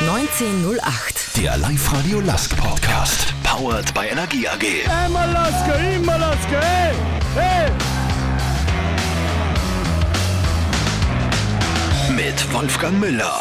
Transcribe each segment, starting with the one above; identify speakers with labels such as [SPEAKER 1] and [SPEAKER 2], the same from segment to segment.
[SPEAKER 1] 1908.
[SPEAKER 2] Der Live-Radio Lask Podcast. Powered by Energie AG.
[SPEAKER 3] Einmal Laske, immer Laske, hey, hey!
[SPEAKER 2] Mit Wolfgang Müller.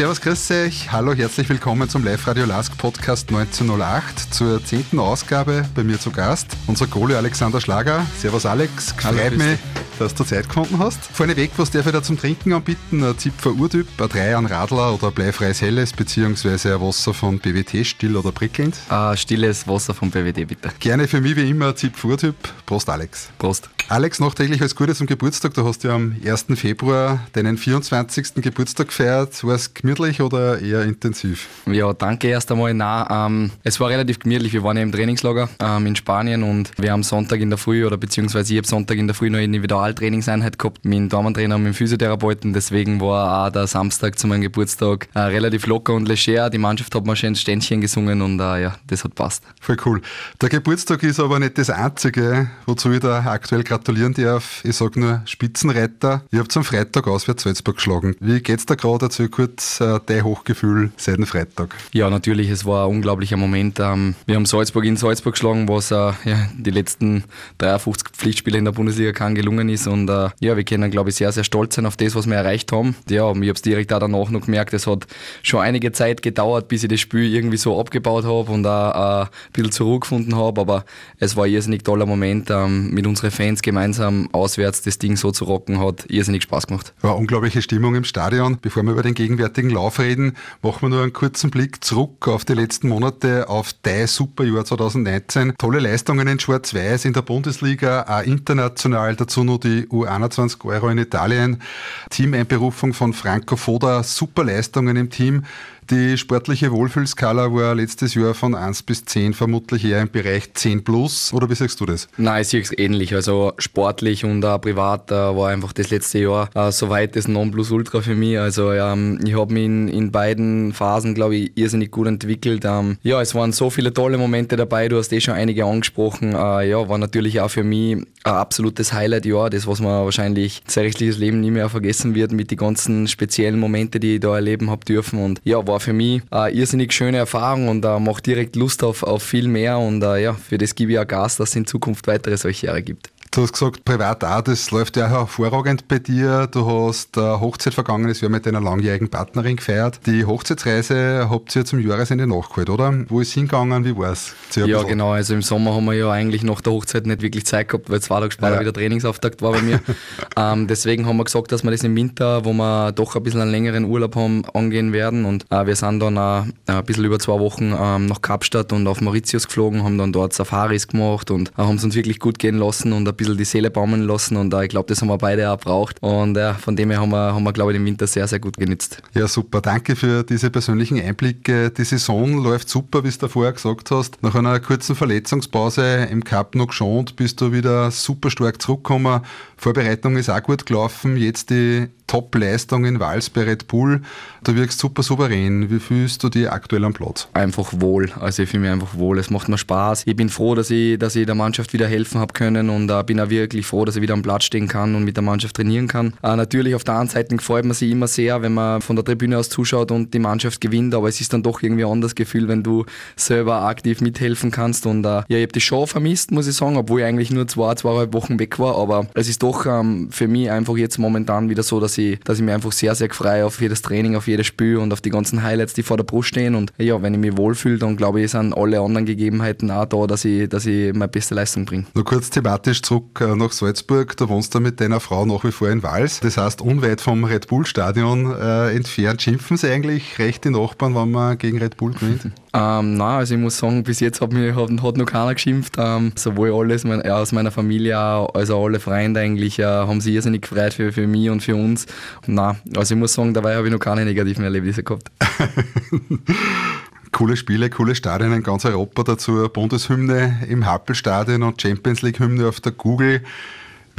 [SPEAKER 4] Servus, grüß euch. Hallo, herzlich willkommen zum Live-Radio Lask Podcast 1908 zur zehnten Ausgabe. Bei mir zu Gast unser Goalie Alexander Schlager. Servus, Alex. Freut mich, dass du Zeit gefunden hast. Vorneweg, was darf ich da zum Trinken anbieten? Ein Zipfer Urtyp, ein Drei an Radler oder ein bleifreies Helles, beziehungsweise ein Wasser von BWT, still oder prickelnd.
[SPEAKER 5] Äh, stilles Wasser vom BWD, bitte.
[SPEAKER 4] Gerne für mich wie immer ein Zipfer Urtyp. Prost, Alex.
[SPEAKER 5] Prost.
[SPEAKER 4] Alex, nachträglich alles Gute zum Geburtstag. Du hast ja am 1. Februar deinen 24. Geburtstag gefeiert. War es gemütlich oder eher intensiv?
[SPEAKER 5] Ja, danke erst einmal. Nein, ähm, es war relativ gemütlich. Wir waren ja im Trainingslager ähm, in Spanien und wir haben Sonntag in der Früh oder beziehungsweise ich habe Sonntag in der Früh noch eine Individualtrainingseinheit gehabt mit dem Damentrainer und mit dem Physiotherapeuten. Deswegen war auch der Samstag zu meinem Geburtstag äh, relativ locker und leger. Die Mannschaft hat mal schön Ständchen gesungen und äh, ja, das hat passt.
[SPEAKER 4] Voll cool. Der Geburtstag ist aber nicht das einzige, wozu ich da aktuell gratulieren darf. Ich sage nur Spitzenreiter. Ihr habt am Freitag auswärts Salzburg geschlagen. Wie geht's da gerade? Erzähl kurz äh, dein Hochgefühl seit dem Freitag.
[SPEAKER 5] Ja, natürlich, es war ein unglaublicher Moment. Ähm, wir haben Salzburg in Salzburg geschlagen, was äh, ja, die letzten 53 Pflichtspiele in der Bundesliga kein gelungen ist. Und äh, ja, wir können, glaube ich, sehr, sehr stolz sein auf das, was wir erreicht haben. Ja, ich habe es direkt auch danach noch gemerkt, es hat schon einige Zeit gedauert, bis ich das Spiel irgendwie so abgebaut habe und auch äh, ein bisschen zurückgefunden habe. Aber es war ein irrsinnig toller Moment, ähm, mit unseren Fans gemeinsam auswärts das Ding so zu rocken, hat irrsinnig Spaß gemacht.
[SPEAKER 4] War unglaubliche Stimmung im Stadion. Bevor wir über den gegenwärtigen Lauf reden, machen wir nur einen kurzen Blick zurück auf die letzten Monate, auf dein Superjahr 2019. Tolle Leistungen in Schwarz-Weiß in der Bundesliga, auch international, dazu nur die U21 Euro in Italien, Teameinberufung von Franco Foda, super Leistungen im Team. Die sportliche Wohlfühlskala war letztes Jahr von 1 bis 10 vermutlich eher im Bereich 10 plus. Oder wie sagst du das?
[SPEAKER 5] Nein, ich sehe es ähnlich. Also sportlich und auch privat äh, war einfach das letzte Jahr äh, soweit das Nonplusultra für mich. Also ähm, ich habe mich in, in beiden Phasen, glaube ich, irrsinnig gut entwickelt. Ähm, ja, es waren so viele tolle Momente dabei. Du hast eh schon einige angesprochen. Äh, ja, war natürlich auch für mich ein absolutes Highlight-Jahr. Das, was man wahrscheinlich sein rechtliches Leben nie mehr vergessen wird mit den ganzen speziellen Momente, die ich da erleben habe dürfen. Und ja, war für mich eine irrsinnig schöne Erfahrung und äh, macht direkt Lust auf, auf viel mehr. Und äh, ja, für das gebe ich auch Gas, dass es in Zukunft weitere solche Jahre gibt.
[SPEAKER 4] Du hast gesagt, privat auch, das läuft ja auch hervorragend bei dir. Du hast äh, Hochzeit vergangenes Jahr mit deiner langjährigen Partnerin gefeiert. Die Hochzeitsreise habt ihr zum Jahresende nachgeholt, oder? Wo ist hingegangen? Wie war's?
[SPEAKER 5] Ja, genau. Also im Sommer haben wir ja eigentlich nach der Hochzeit nicht wirklich Zeit gehabt, weil zwei Tage später ja. wieder Trainingsauftakt war bei mir. ähm, deswegen haben wir gesagt, dass wir das im Winter, wo wir doch ein bisschen einen längeren Urlaub haben, angehen werden. Und äh, wir sind dann äh, ein bisschen über zwei Wochen ähm, nach Kapstadt und auf Mauritius geflogen, haben dann dort Safaris gemacht und äh, haben es uns wirklich gut gehen lassen und ein bisschen die Seele baumeln lassen und äh, ich glaube, das haben wir beide auch braucht. Und äh, von dem her haben wir, haben wir, glaube ich, den Winter sehr, sehr gut genützt.
[SPEAKER 4] Ja, super. Danke für diese persönlichen Einblicke. Die Saison läuft super, wie du vorher gesagt hast. Nach einer kurzen Verletzungspause im Cup noch geschont, bist du wieder super stark zurückgekommen. Vorbereitung ist auch gut gelaufen. Jetzt die Top-Leistung in Wals bei Red Bull. Du wirkst super souverän. Wie fühlst du dich aktuell am Platz?
[SPEAKER 5] Einfach wohl. Also ich fühle mich einfach wohl. Es macht mir Spaß. Ich bin froh, dass ich, dass ich der Mannschaft wieder helfen habe können und uh, bin auch wirklich froh, dass ich wieder am Platz stehen kann und mit der Mannschaft trainieren kann. Uh, natürlich auf der anderen Seite freut man sich immer sehr, wenn man von der Tribüne aus zuschaut und die Mannschaft gewinnt, aber es ist dann doch irgendwie ein anderes Gefühl, wenn du selber aktiv mithelfen kannst und uh, ja, ich habe die Show vermisst, muss ich sagen, obwohl ich eigentlich nur zwei, zweieinhalb Wochen weg war, aber es ist doch um, für mich einfach jetzt momentan wieder so, dass ich, dass ich mich einfach sehr, sehr freue auf jedes Training, auf jedes Spiel und auf die ganzen Highlights, die vor der Brust stehen. Und ja, wenn ich mich wohlfühle, dann glaube ich, sind alle anderen Gegebenheiten auch da, dass ich, dass ich meine beste Leistung bringe.
[SPEAKER 4] Nur kurz thematisch zurück nach Salzburg. Du wohnst da mit deiner Frau nach wie vor in Wals. Das heißt, unweit vom Red Bull Stadion äh, entfernt. Schimpfen sie eigentlich recht die Nachbarn, wenn man gegen Red Bull gewinnt?
[SPEAKER 5] Ähm, nein, also ich muss sagen, bis jetzt hat, mich, hat, hat noch keiner geschimpft. Ähm, sowohl alles mein, ja, aus meiner Familie als auch alle Freunde eigentlich äh, haben sich irrsinnig gefreut für, für mich und für uns. Nein, also ich muss sagen, dabei habe ich noch keine negativen Erlebnisse gehabt.
[SPEAKER 4] coole Spiele, coole Stadien in ganz Europa dazu. Bundeshymne im Happelstadion und Champions League Hymne auf der Google.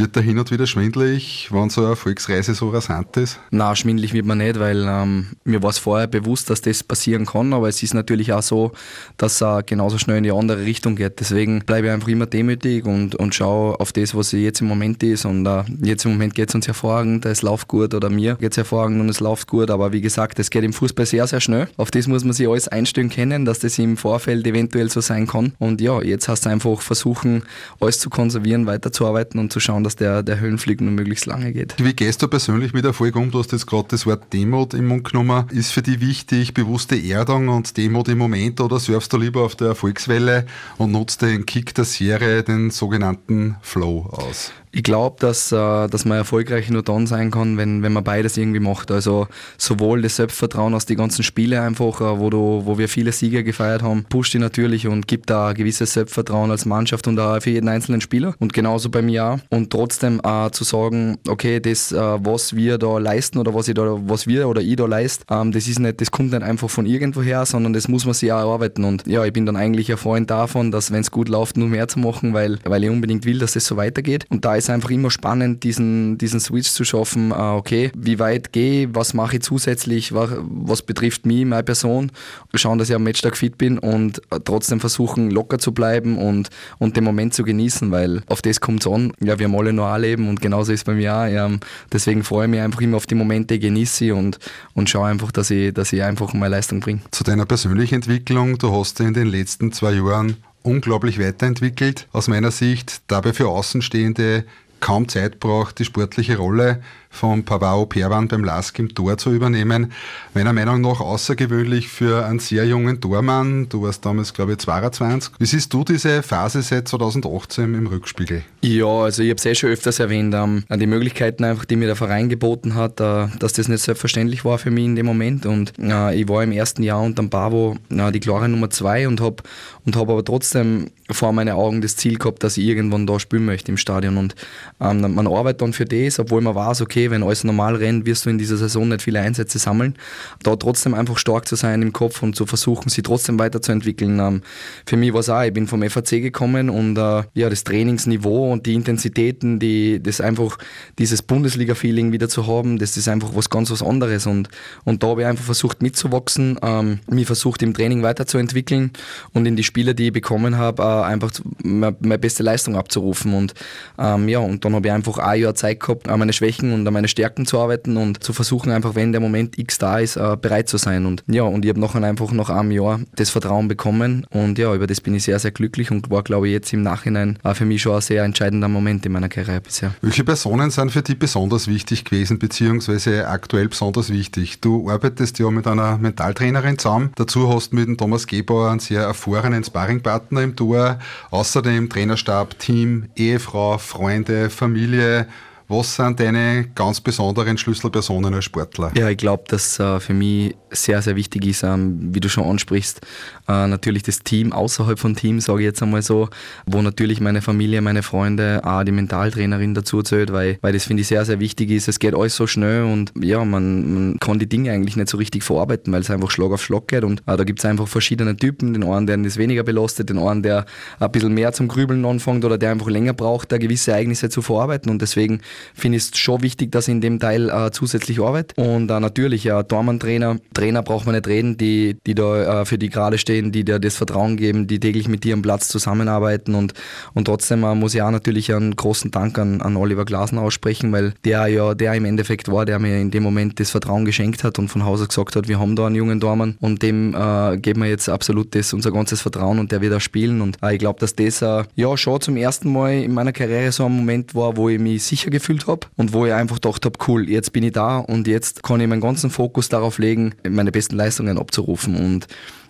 [SPEAKER 4] Wird da hin und wieder schwindelig, wenn so eine Erfolgsreise so rasant ist?
[SPEAKER 5] Na, schwindelig wird man nicht, weil ähm, mir war es vorher bewusst, dass das passieren kann, aber es ist natürlich auch so, dass er genauso schnell in die andere Richtung geht. Deswegen bleibe ich einfach immer demütig und, und schaue auf das, was jetzt im Moment ist. Und uh, jetzt im Moment geht es uns hervorragend, es läuft gut oder mir geht es hervorragend und es läuft gut. Aber wie gesagt, es geht im Fußball sehr, sehr schnell. Auf das muss man sich alles einstellen können, dass das im Vorfeld eventuell so sein kann. Und ja, jetzt hast du einfach versuchen, alles zu konservieren, weiterzuarbeiten und zu schauen, dass der, der Höhenflug nur möglichst lange geht.
[SPEAKER 4] Wie gehst du persönlich mit Erfolg um? Du hast jetzt gerade das Wort Demut im Mund genommen. Ist für dich wichtig bewusste Erdung und Demut im Moment oder surfst du lieber auf der Erfolgswelle und nutzt den Kick der Serie, den sogenannten Flow aus?
[SPEAKER 5] Ich glaube, dass, äh, dass man erfolgreich nur dann sein kann, wenn, wenn man beides irgendwie macht. Also sowohl das Selbstvertrauen aus den ganzen Spielen einfach, äh, wo, du, wo wir viele Siege gefeiert haben, pusht die natürlich und gibt da ein gewisses Selbstvertrauen als Mannschaft und auch für jeden einzelnen Spieler. Und genauso bei mir auch. Und trotzdem auch zu sagen, okay, das, äh, was wir da leisten oder was, ich da, was wir oder ich da leist, ähm, das ist nicht, das kommt nicht einfach von irgendwoher, sondern das muss man sich auch erarbeiten. Und ja, ich bin dann eigentlich ein Freund davon, dass wenn es gut läuft, nur mehr zu machen, weil, weil ich unbedingt will, dass das so weitergeht. Und da ist einfach immer spannend, diesen, diesen Switch zu schaffen. Uh, okay, wie weit gehe ich, was mache ich zusätzlich, was, was, betrifft mich, meine Person. Schauen, dass ich am Matchtag fit bin und äh, trotzdem versuchen, locker zu bleiben und, und den Moment zu genießen, weil auf das kommt es an. Ja, wir haben alle nur ein Leben und genauso ist es bei mir auch. Ja, deswegen freue ich mich einfach immer auf die Momente, genieße und, und schaue einfach, dass ich, dass ich einfach meine Leistung bringe.
[SPEAKER 4] Zu deiner persönlichen Entwicklung, du hast in den letzten zwei Jahren unglaublich weiterentwickelt, aus meiner Sicht, dabei für Außenstehende kaum Zeit braucht, die sportliche Rolle von Pavao Perwan beim LASK im Tor zu übernehmen. Meiner Meinung nach außergewöhnlich für einen sehr jungen Tormann. Du warst damals, glaube ich, 22. Wie siehst du diese Phase seit 2018 im Rückspiegel?
[SPEAKER 5] Ja, also ich habe es eh schon öfters erwähnt, ähm, die Möglichkeiten einfach, die mir der Verein geboten hat, äh, dass das nicht selbstverständlich war für mich in dem Moment. Und äh, ich war im ersten Jahr unter dem Bavo äh, die klare Nummer zwei und habe und hab aber trotzdem vor meinen Augen das Ziel gehabt, dass ich irgendwann da spielen möchte im Stadion. Und ähm, man arbeitet dann für das, obwohl man weiß, okay, wenn alles normal rennt, wirst du in dieser Saison nicht viele Einsätze sammeln. Da trotzdem einfach stark zu sein im Kopf und zu versuchen, sie trotzdem weiterzuentwickeln. Ähm, für mich war es auch, ich bin vom FAC gekommen und äh, ja, das Trainingsniveau und die Intensitäten, die, das einfach, dieses Bundesliga-Feeling wieder zu haben, das ist einfach was ganz was anderes. Und, und da habe ich einfach versucht mitzuwachsen, ähm, mich versucht im Training weiterzuentwickeln und in die Spiele, die ich bekommen habe, äh, einfach meine, beste Leistung abzurufen. Und ähm, ja, und dann habe ich einfach ein Jahr Zeit gehabt, an meine Schwächen und an meine Stärken zu arbeiten und zu versuchen, einfach, wenn der Moment X da ist, äh, bereit zu sein. Und ja, und ich habe nachher einfach nach einem Jahr das Vertrauen bekommen. Und ja, über das bin ich sehr, sehr glücklich und war, glaube ich, jetzt im Nachhinein für mich schon ein sehr entscheidender Moment in meiner Karriere bisher.
[SPEAKER 4] Welche Personen sind für dich besonders wichtig gewesen, beziehungsweise aktuell besonders wichtig? Du arbeitest ja mit einer Mentaltrainerin zusammen. Dazu hast du mit dem Thomas Gebauer einen sehr erfahrenen Sparringpartner im Tor. Außerdem Trainerstab, Team, Ehefrau, Freunde, Familie. Was sind deine ganz besonderen Schlüsselpersonen als Sportler?
[SPEAKER 5] Ja, ich glaube, dass äh, für mich sehr, sehr wichtig ist, ähm, wie du schon ansprichst, äh, natürlich das Team außerhalb von Team, sage ich jetzt einmal so, wo natürlich meine Familie, meine Freunde, auch die Mentaltrainerin dazu zählt, weil, weil das finde ich sehr, sehr wichtig ist. Es geht alles so schnell und ja, man, man kann die Dinge eigentlich nicht so richtig verarbeiten, weil es einfach Schlag auf Schlag geht und äh, da gibt es einfach verschiedene Typen. Den einen, der das weniger belastet, den einen, der ein bisschen mehr zum Grübeln anfängt oder der einfach länger braucht, da gewisse Ereignisse zu verarbeiten und deswegen finde ich es schon wichtig, dass ich in dem Teil äh, zusätzlich arbeite. Und äh, natürlich, ja, Tormann-Trainer, Trainer braucht man nicht reden, die, die da äh, für die gerade stehen, die dir das Vertrauen geben, die täglich mit dir am Platz zusammenarbeiten. Und, und trotzdem äh, muss ich auch natürlich einen großen Dank an, an Oliver Glasner aussprechen, weil der ja der im Endeffekt war, der mir in dem Moment das Vertrauen geschenkt hat und von Hause gesagt hat, wir haben da einen jungen Dormann und dem äh, geben wir jetzt absolut das, unser ganzes Vertrauen und der wird auch spielen. Und äh, ich glaube, dass das ja schon zum ersten Mal in meiner Karriere so ein Moment war, wo ich mich sicher gefühlt gefühlt habe und wo ich einfach gedacht habe, cool, jetzt bin ich da und jetzt kann ich meinen ganzen Fokus darauf legen, meine besten Leistungen abzurufen. Und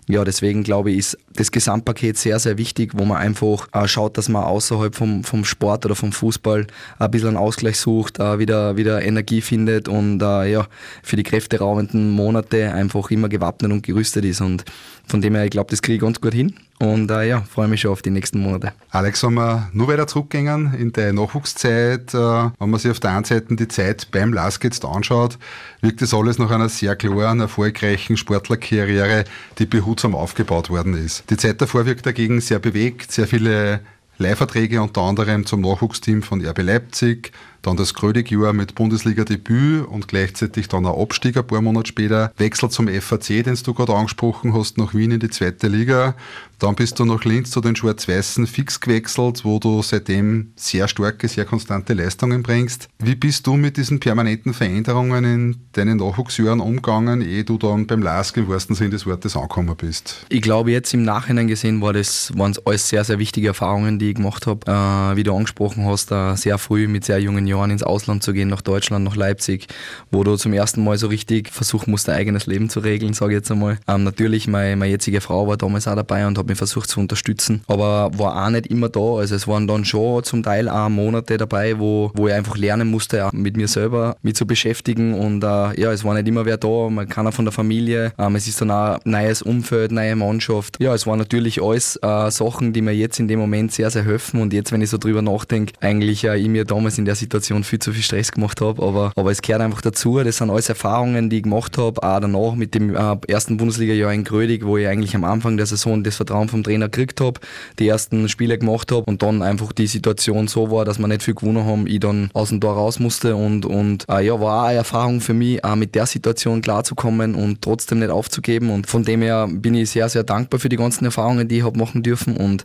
[SPEAKER 5] ja, deswegen glaube ich, ist das Gesamtpaket sehr, sehr wichtig, wo man einfach äh, schaut, dass man außerhalb vom, vom Sport oder vom Fußball ein bisschen einen Ausgleich sucht, äh, wieder, wieder Energie findet und äh, ja, für die kräfteraubenden Monate einfach immer gewappnet und gerüstet ist. Und von dem her, ich glaube, das kriege ich ganz gut hin. Und äh, ja, freue mich schon auf die nächsten Monate.
[SPEAKER 4] Alex, wenn wir nur weiter zurückgehen in der Nachwuchszeit, äh, wenn man sich auf der einen Seite die Zeit beim LASK jetzt anschaut, wirkt das alles nach einer sehr klaren, erfolgreichen Sportlerkarriere, die behutsam aufgebaut worden ist. Die Zeit davor wirkt dagegen sehr bewegt, sehr viele Leihverträge unter anderem zum Nachwuchsteam von RB Leipzig, dann das Grödig-Jahr mit Bundesliga-Debüt und gleichzeitig dann ein Abstieg ein paar Monate später, Wechsel zum FAC, den du gerade angesprochen hast, nach Wien in die zweite Liga. Dann bist du nach Linz zu den Schwarz-Weißen fix gewechselt, wo du seitdem sehr starke, sehr konstante Leistungen bringst. Wie bist du mit diesen permanenten Veränderungen in deinen Nachwuchsjahren umgegangen, ehe du dann beim LASK im wahrsten Sinne des Wortes angekommen bist?
[SPEAKER 5] Ich glaube, jetzt im Nachhinein gesehen war das, waren es alles sehr, sehr wichtige Erfahrungen, die ich gemacht habe. Äh, wie du angesprochen hast, äh, sehr früh mit sehr jungen Jahren ins Ausland zu gehen, nach Deutschland, nach Leipzig, wo du zum ersten Mal so richtig versuchen musst, dein eigenes Leben zu regeln, sage ich jetzt einmal. Ähm, natürlich, meine, meine jetzige Frau war damals auch dabei und hat mich versucht zu unterstützen, aber war auch nicht immer da. Also es waren dann schon zum Teil auch Monate dabei, wo, wo ich einfach lernen musste, mit mir selber mich zu beschäftigen und äh, ja, es war nicht immer wer da, man kann auch von der Familie, ähm, es ist dann auch ein neues Umfeld, neue Mannschaft. Ja, es waren natürlich alles äh, Sachen, die mir jetzt in dem Moment sehr, sehr helfen und jetzt, wenn ich so drüber nachdenke, eigentlich äh, ich mir damals in der Situation viel zu viel Stress gemacht habe, aber, aber es gehört einfach dazu, das sind alles Erfahrungen, die ich gemacht habe, auch danach mit dem äh, ersten Bundesliga-Jahr in Grödig, wo ich eigentlich am Anfang der Saison das Vertrauen vom Trainer gekriegt habe, die ersten Spiele gemacht habe und dann einfach die Situation so war, dass wir nicht viel gewonnen haben, ich dann aus dem Tor raus musste und, und äh, ja, war auch eine Erfahrung für mich, auch mit der Situation klarzukommen und trotzdem nicht aufzugeben und von dem her bin ich sehr, sehr dankbar für die ganzen Erfahrungen, die ich habe machen dürfen und,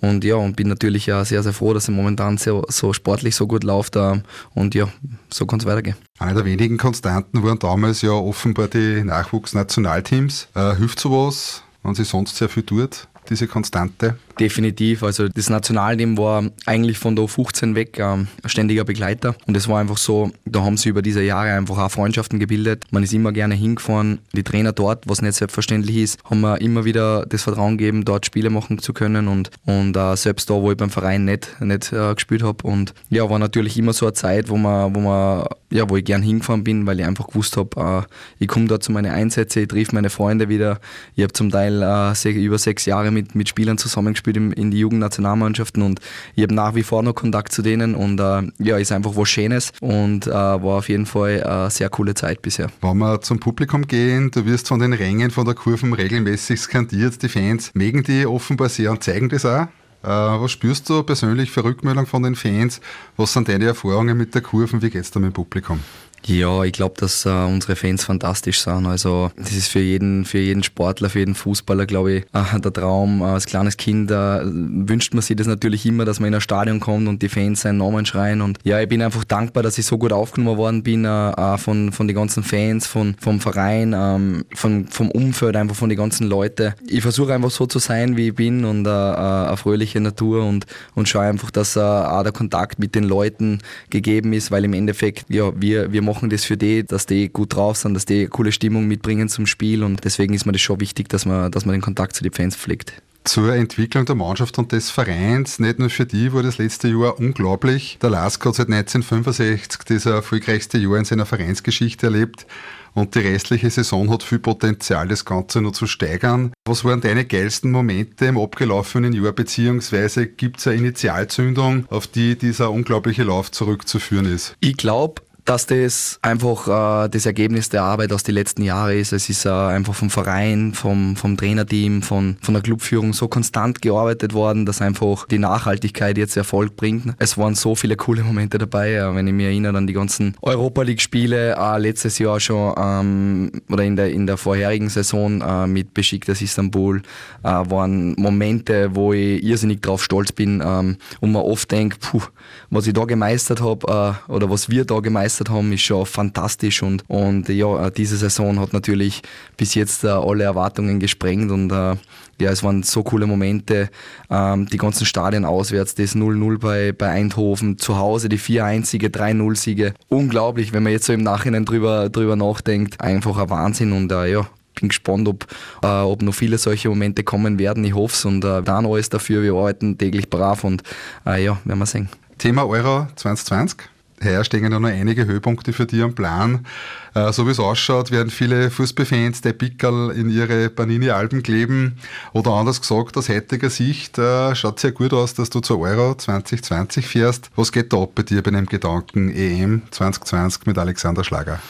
[SPEAKER 5] und ja, und bin natürlich ja sehr, sehr froh, dass es momentan so, so sportlich so gut läuft äh, und ja, so kann es weitergehen.
[SPEAKER 4] Eine der wenigen Konstanten waren damals ja offenbar die Nachwuchsnationalteams. Äh, hilft sowas, wenn sie sonst sehr viel tut, diese Konstante?
[SPEAKER 5] Definitiv. Also das Nationalteam war eigentlich von der U15 weg ähm, ein ständiger Begleiter. Und es war einfach so, da haben sie über diese Jahre einfach auch Freundschaften gebildet. Man ist immer gerne hingefahren. Die Trainer dort, was nicht selbstverständlich ist, haben mir immer wieder das Vertrauen gegeben, dort Spiele machen zu können. Und, und äh, selbst da, wo ich beim Verein nicht, nicht äh, gespielt habe. Und ja, war natürlich immer so eine Zeit, wo man, wo man ja, wo ich gern hingefahren bin, weil ich einfach gewusst habe, äh, ich komme dort zu meinen Einsätzen, ich triff meine Freunde wieder. Ich habe zum Teil äh, über sechs Jahre mit, mit Spielern zusammengespielt gespielt in, die Jugendnationalmannschaften und ich habe nach wie vor noch Kontakt zu denen und äh, ja, ist einfach was Schönes und äh, war auf jeden Fall eine sehr coole Zeit bisher.
[SPEAKER 4] Wenn wir zum Publikum gehen, du wirst von den Rängen, von der Kurven regelmäßig skandiert, die Fans mögen die offenbar sehr und zeigen das auch. Äh, was spürst du persönlich für Rückmeldung von den Fans? Was sind deine Erfahrungen mit der Kurven? Wie geht es da mit dem Publikum?
[SPEAKER 5] Ja, ich glaube, dass äh, unsere Fans fantastisch sind. Also das ist für jeden, für jeden Sportler, für jeden Fußballer, glaube ich, äh, der Traum. Äh, als kleines Kind äh, wünscht man sich das natürlich immer, dass man in ein Stadion kommt und die Fans seinen Namen schreien. Und ja, ich bin einfach dankbar, dass ich so gut aufgenommen worden bin äh, von, von den ganzen Fans, von, vom Verein, ähm, von, vom Umfeld, einfach von den ganzen Leuten. Ich versuche einfach so zu sein, wie ich bin und eine fröhliche Natur und, und schaue einfach, dass auch der Kontakt mit den Leuten gegeben ist, weil im Endeffekt, ja, wir, wir machen das für die, dass die gut drauf sind, dass die coole Stimmung mitbringen zum Spiel und deswegen ist mir das schon wichtig, dass man, dass man den Kontakt zu den Fans pflegt.
[SPEAKER 4] Zur Entwicklung der Mannschaft und des Vereins, nicht nur für die, war das letzte Jahr unglaublich. Der Lask hat seit 1965 das erfolgreichste Jahr in seiner Vereinsgeschichte erlebt und die restliche Saison hat viel Potenzial, das Ganze noch zu steigern. Was waren deine geilsten Momente im abgelaufenen Jahr, beziehungsweise gibt es eine Initialzündung, auf die dieser unglaubliche Lauf zurückzuführen ist?
[SPEAKER 5] Ich glaube, dass das einfach äh, das Ergebnis der Arbeit aus den letzten Jahren ist. Es ist äh, einfach vom Verein, vom, vom Trainerteam, von, von der Clubführung so konstant gearbeitet worden, dass einfach die Nachhaltigkeit jetzt Erfolg bringt. Es waren so viele coole Momente dabei, äh, wenn ich mich erinnere an die ganzen Europa League-Spiele, äh, letztes Jahr schon ähm, oder in der, in der vorherigen Saison äh, mit Besiktas Istanbul, äh, waren Momente, wo ich irrsinnig drauf stolz bin ähm, und man oft denkt, puh, was ich da gemeistert habe oder was wir da gemeistert geleistet haben, ist schon fantastisch und, und ja, diese Saison hat natürlich bis jetzt äh, alle Erwartungen gesprengt und äh, ja, es waren so coole Momente, ähm, die ganzen Stadien auswärts, das 0-0 bei, bei Eindhoven, zu Hause die 4-1-Siege, 3-0-Siege. Unglaublich, wenn man jetzt so im Nachhinein drüber, drüber nachdenkt. Einfach ein Wahnsinn und äh, ja, bin gespannt, ob, äh, ob noch viele solche Momente kommen werden. Ich hoffe es und äh, dann alles dafür. Wir arbeiten täglich brav und äh, ja, werden wir sehen.
[SPEAKER 4] Thema Euro 2020 heuer stehen ja noch einige Höhepunkte für dich am Plan. Äh, so wie es ausschaut, werden viele Fußballfans der Pickerl in ihre Panini-Alben kleben. Oder anders gesagt, aus heutiger Sicht äh, schaut sehr gut aus, dass du zur Euro 2020 fährst. Was geht da ab bei dir bei dem Gedanken EM 2020 mit Alexander Schlager?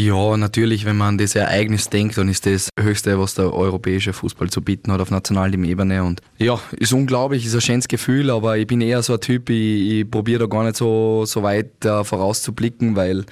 [SPEAKER 5] Ja, natürlich, wenn man an das Ereignis denkt, dann ist das Höchste, was der europäische Fußball zu bieten hat auf nationaler Ebene. Und ja, ist unglaublich, ist ein schönes Gefühl, aber ich bin eher so ein Typ, ich, ich probiere da gar nicht so, so weit äh, vorauszublicken, weil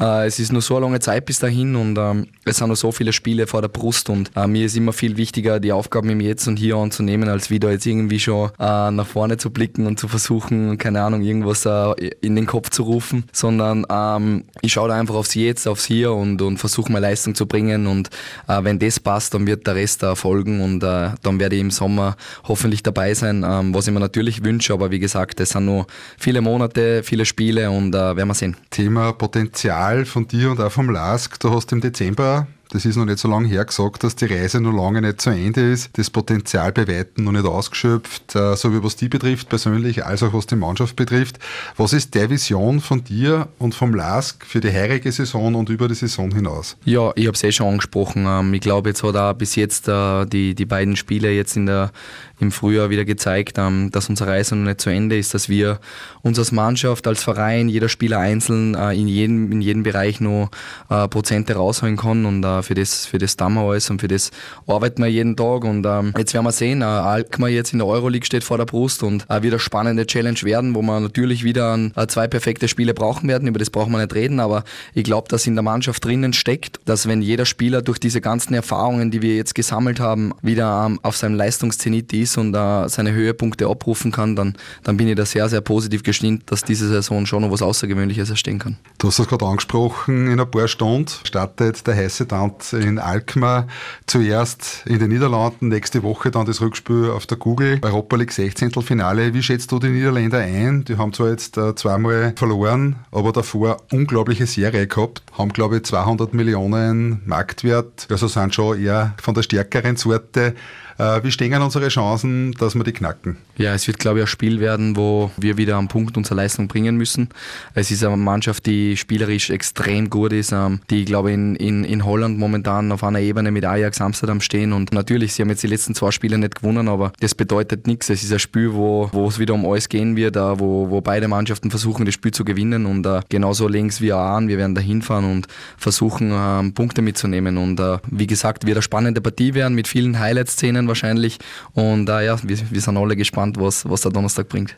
[SPEAKER 5] es ist nur so eine lange Zeit bis dahin und ähm, es sind noch so viele Spiele vor der Brust und äh, mir ist immer viel wichtiger, die Aufgaben im Jetzt und Hier anzunehmen, als wieder jetzt irgendwie schon äh, nach vorne zu blicken und zu versuchen, keine Ahnung, irgendwas äh, in den Kopf zu rufen, sondern ähm, ich schaue da einfach aufs Jetzt, aufs Hier und, und versuche meine Leistung zu bringen und äh, wenn das passt, dann wird der Rest folgen und äh, dann werde ich im Sommer hoffentlich dabei sein, ähm, was ich mir natürlich wünsche, aber wie gesagt, es sind nur viele Monate, viele Spiele und äh, werden wir sehen.
[SPEAKER 4] Thema Potenzial Zahl von dir und auch vom LASK. Du hast im Dezember das ist noch nicht so lange her gesagt, dass die Reise noch lange nicht zu Ende ist, das Potenzial bei Weitem noch nicht ausgeschöpft, äh, sowohl was die betrifft persönlich, als auch was die Mannschaft betrifft. Was ist der Vision von dir und vom LASK für die heurige Saison und über die Saison hinaus?
[SPEAKER 5] Ja, ich habe es eh schon angesprochen. Ähm, ich glaube, jetzt hat auch bis jetzt äh, die, die beiden Spiele jetzt in der, im Frühjahr wieder gezeigt, ähm, dass unsere Reise noch nicht zu Ende ist, dass wir uns als Mannschaft, als Verein, jeder Spieler einzeln äh, in, jedem, in jedem Bereich noch Prozente rausholen kann und für das, für das tun wir alles und für das arbeiten wir jeden Tag. Und ähm, jetzt werden wir sehen, äh, Alkmaar jetzt in der Euroleague steht vor der Brust und äh, wird eine spannende Challenge werden, wo wir natürlich wieder ein, äh, zwei perfekte Spiele brauchen werden. Über das brauchen wir nicht reden, aber ich glaube, dass in der Mannschaft drinnen steckt, dass wenn jeder Spieler durch diese ganzen Erfahrungen, die wir jetzt gesammelt haben, wieder ähm, auf seinem Leistungszenit ist und äh, seine Höhepunkte abrufen kann, dann, dann bin ich da sehr, sehr positiv gestimmt, dass diese Saison schon noch was Außergewöhnliches erstehen kann.
[SPEAKER 4] Du hast es gerade angesprochen, in ein paar Stunden startet der heiße Tanz in Alkmaar zuerst in den Niederlanden, nächste Woche dann das Rückspiel auf der Google Europa League 16. Finale. Wie schätzt du die Niederländer ein? Die haben zwar jetzt äh, zweimal verloren, aber davor unglaubliche Serie gehabt, haben glaube ich 200 Millionen Marktwert, also sind schon eher von der stärkeren Sorte. Äh, wie stehen unsere Chancen, dass wir die knacken?
[SPEAKER 5] Ja, es wird, glaube ich, ein Spiel werden, wo wir wieder am Punkt unsere Leistung bringen müssen. Es ist eine Mannschaft, die spielerisch extrem gut ist, ähm, die, glaube ich, in, in, in Holland momentan auf einer Ebene mit Ajax Amsterdam stehen. Und natürlich, sie haben jetzt die letzten zwei Spiele nicht gewonnen, aber das bedeutet nichts. Es ist ein Spiel, wo, wo es wieder um alles gehen wird, äh, wo, wo beide Mannschaften versuchen, das Spiel zu gewinnen. Und uh, genauso links wie auch an. Wir werden da hinfahren und versuchen, uh, Punkte mitzunehmen. Und uh, wie gesagt, wird eine spannende Partie werden mit vielen Highlight-Szenen wahrscheinlich. Und äh, ja, wir, wir sind alle gespannt, was, was der Donnerstag bringt.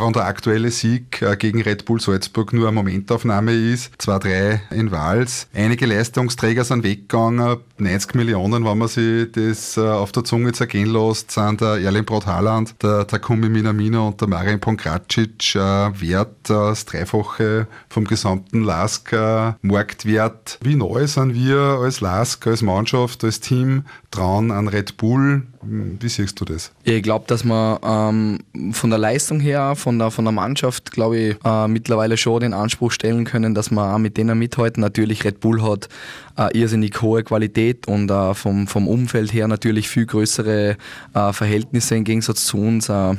[SPEAKER 4] Wenn der aktuelle Sieg äh, gegen Red Bull Salzburg nur eine Momentaufnahme ist, 2-3 in Wals. Einige Leistungsträger sind weggegangen, 90 Millionen, wenn man sich das äh, auf der Zunge zergehen lässt, sind der Erling Braut Haaland, der Takumi Minamino und der Marin Pongracic äh, wert das Dreifache vom gesamten LASK Marktwert. Wie neu sind wir als LASK, als Mannschaft, als Team dran an Red Bull? Wie siehst du das?
[SPEAKER 5] Ich glaube, dass man ähm, von der Leistung her, von der, von der Mannschaft, glaube ich, äh, mittlerweile schon den Anspruch stellen können, dass man auch mit denen mithalten. Natürlich Red Bull hat äh, irrsinnig hohe Qualität und äh, vom, vom Umfeld her natürlich viel größere äh, Verhältnisse im Gegensatz zu uns. Äh,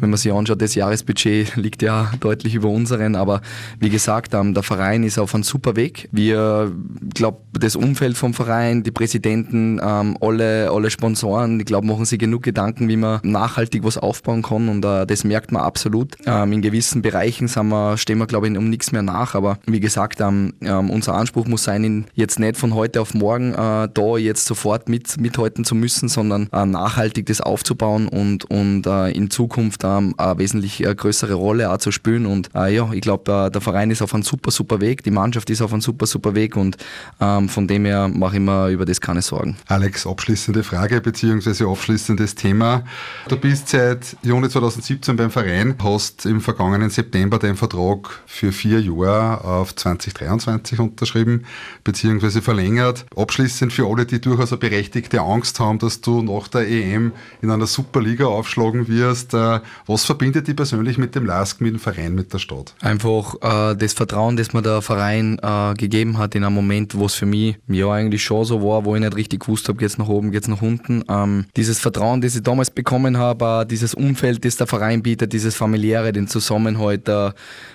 [SPEAKER 5] wenn man sich anschaut, das Jahresbudget liegt ja deutlich über unseren, aber wie gesagt, ähm, der Verein ist auf einem super Weg. Wir, glaube das Umfeld vom Verein, die Präsidenten, ähm, alle, alle Sponsoren, ich glaube, machen sich genug Gedanken, wie man nachhaltig was aufbauen kann. Und uh, das merkt man absolut. Ähm, in gewissen Bereichen wir, stehen wir, glaube ich, um nichts mehr nach, aber wie gesagt, ähm, ähm, unser Anspruch muss sein, jetzt nicht von heute auf morgen äh, da jetzt sofort mit, mithalten zu müssen, sondern äh, nachhaltig das aufzubauen und, und äh, in Zukunft ähm, eine wesentlich äh, größere Rolle auch zu spielen. Und äh, ja, ich glaube, der Verein ist auf einem super, super Weg, die Mannschaft ist auf einem super, super Weg. Und ähm, von dem her mache ich mir über das keine Sorgen.
[SPEAKER 4] Alex, abschließende Frage beziehungsweise abschließendes Thema. Du bist seit Juni 2017 beim Verein, hast im vergangenen September den Vertrag für vier Jahre auf 2023 unterschrieben, beziehungsweise verlängert. Abschließend für alle, die durchaus eine berechtigte Angst haben, dass du nach der EM in einer Superliga aufschlagen wirst. Äh, was verbindet dich persönlich mit dem LASK, mit dem Verein, mit der Stadt?
[SPEAKER 5] Einfach äh, das Vertrauen, das mir der Verein äh, gegeben hat in einem Moment, wo es für mich ja eigentlich schon so war, wo ich nicht richtig gewusst habe, geht's nach oben, geht's nach unten. Ähm, dieses Vertrauen, das ich damals bekommen habe, dieses Umfeld, das der Verein bietet, dieses familiäre, den Zusammenhalt, äh,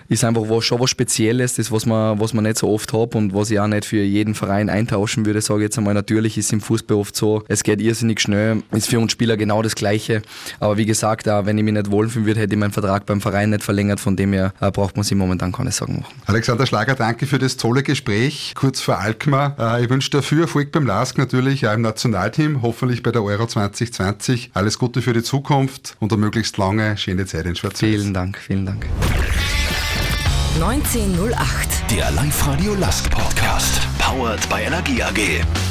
[SPEAKER 5] ist einfach was, schon was Spezielles, das was man, was man nicht so oft hat und was ich auch nicht für jeden Verein eintauschen würde, sage ich jetzt einmal. Natürlich ist im Fußball oft so, es geht irrsinnig schnell, ist für uns Spieler genau das Gleiche. Aber wie gesagt, auch wenn ich mich nicht wohlfühlen würde, hätte ich meinen Vertrag beim Verein nicht verlängert, von dem her äh, braucht man sich momentan keine Sorgen machen.
[SPEAKER 4] Alexander Schlager, danke für das tolle Gespräch kurz vor Alkmaar. Äh, ich wünsche dafür Erfolg beim LASK natürlich, auch im Nationalteam, hoffentlich bei der Euro 2020. Alles Gute für die Zukunft und eine möglichst lange, schöne Zeit in schwarz
[SPEAKER 5] Vielen Dank, vielen Dank.
[SPEAKER 1] 1908.
[SPEAKER 2] Der Live-Radio Lask Podcast. Powered by Energie AG.